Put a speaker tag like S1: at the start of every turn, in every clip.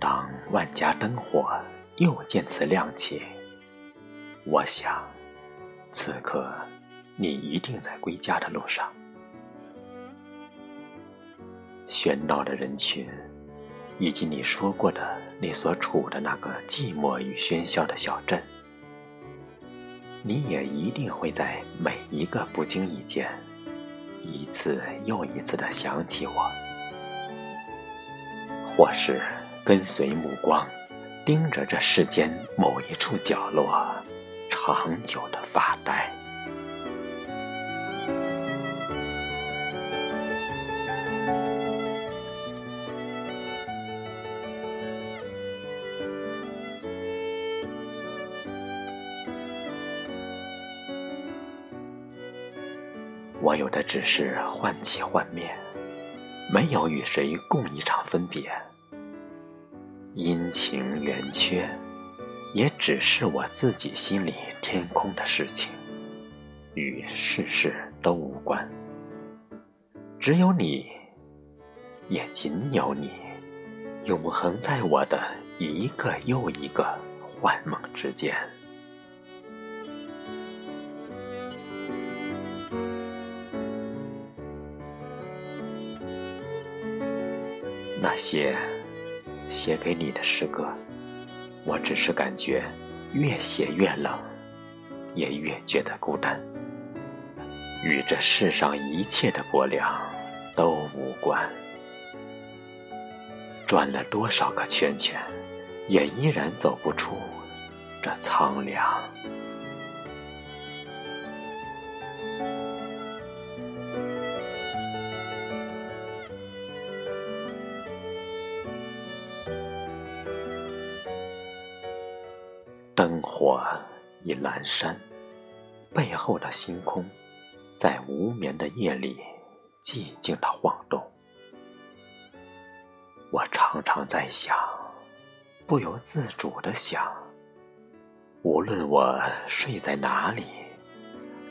S1: 当万家灯火又渐次亮起，我想，此刻你一定在归家的路上。喧闹的人群，以及你说过的你所处的那个寂寞与喧嚣的小镇，你也一定会在每一个不经意间，一次又一次的想起我，或是跟随目光，盯着这世间某一处角落，长久的发呆。我有的只是幻起幻灭，没有与谁共一场分别。阴晴圆缺，也只是我自己心里天空的事情，与世事都无关。只有你，也仅有你，永恒在我的一个又一个幻梦之间。那些写给你的诗歌，我只是感觉越写越冷，也越觉得孤单，与这世上一切的薄凉都无关。转了多少个圈圈，也依然走不出这苍凉。灯火已阑珊，背后的星空，在无眠的夜里寂静的晃动。我常常在想，不由自主的想，无论我睡在哪里，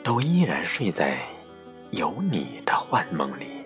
S1: 都依然睡在有你的幻梦里。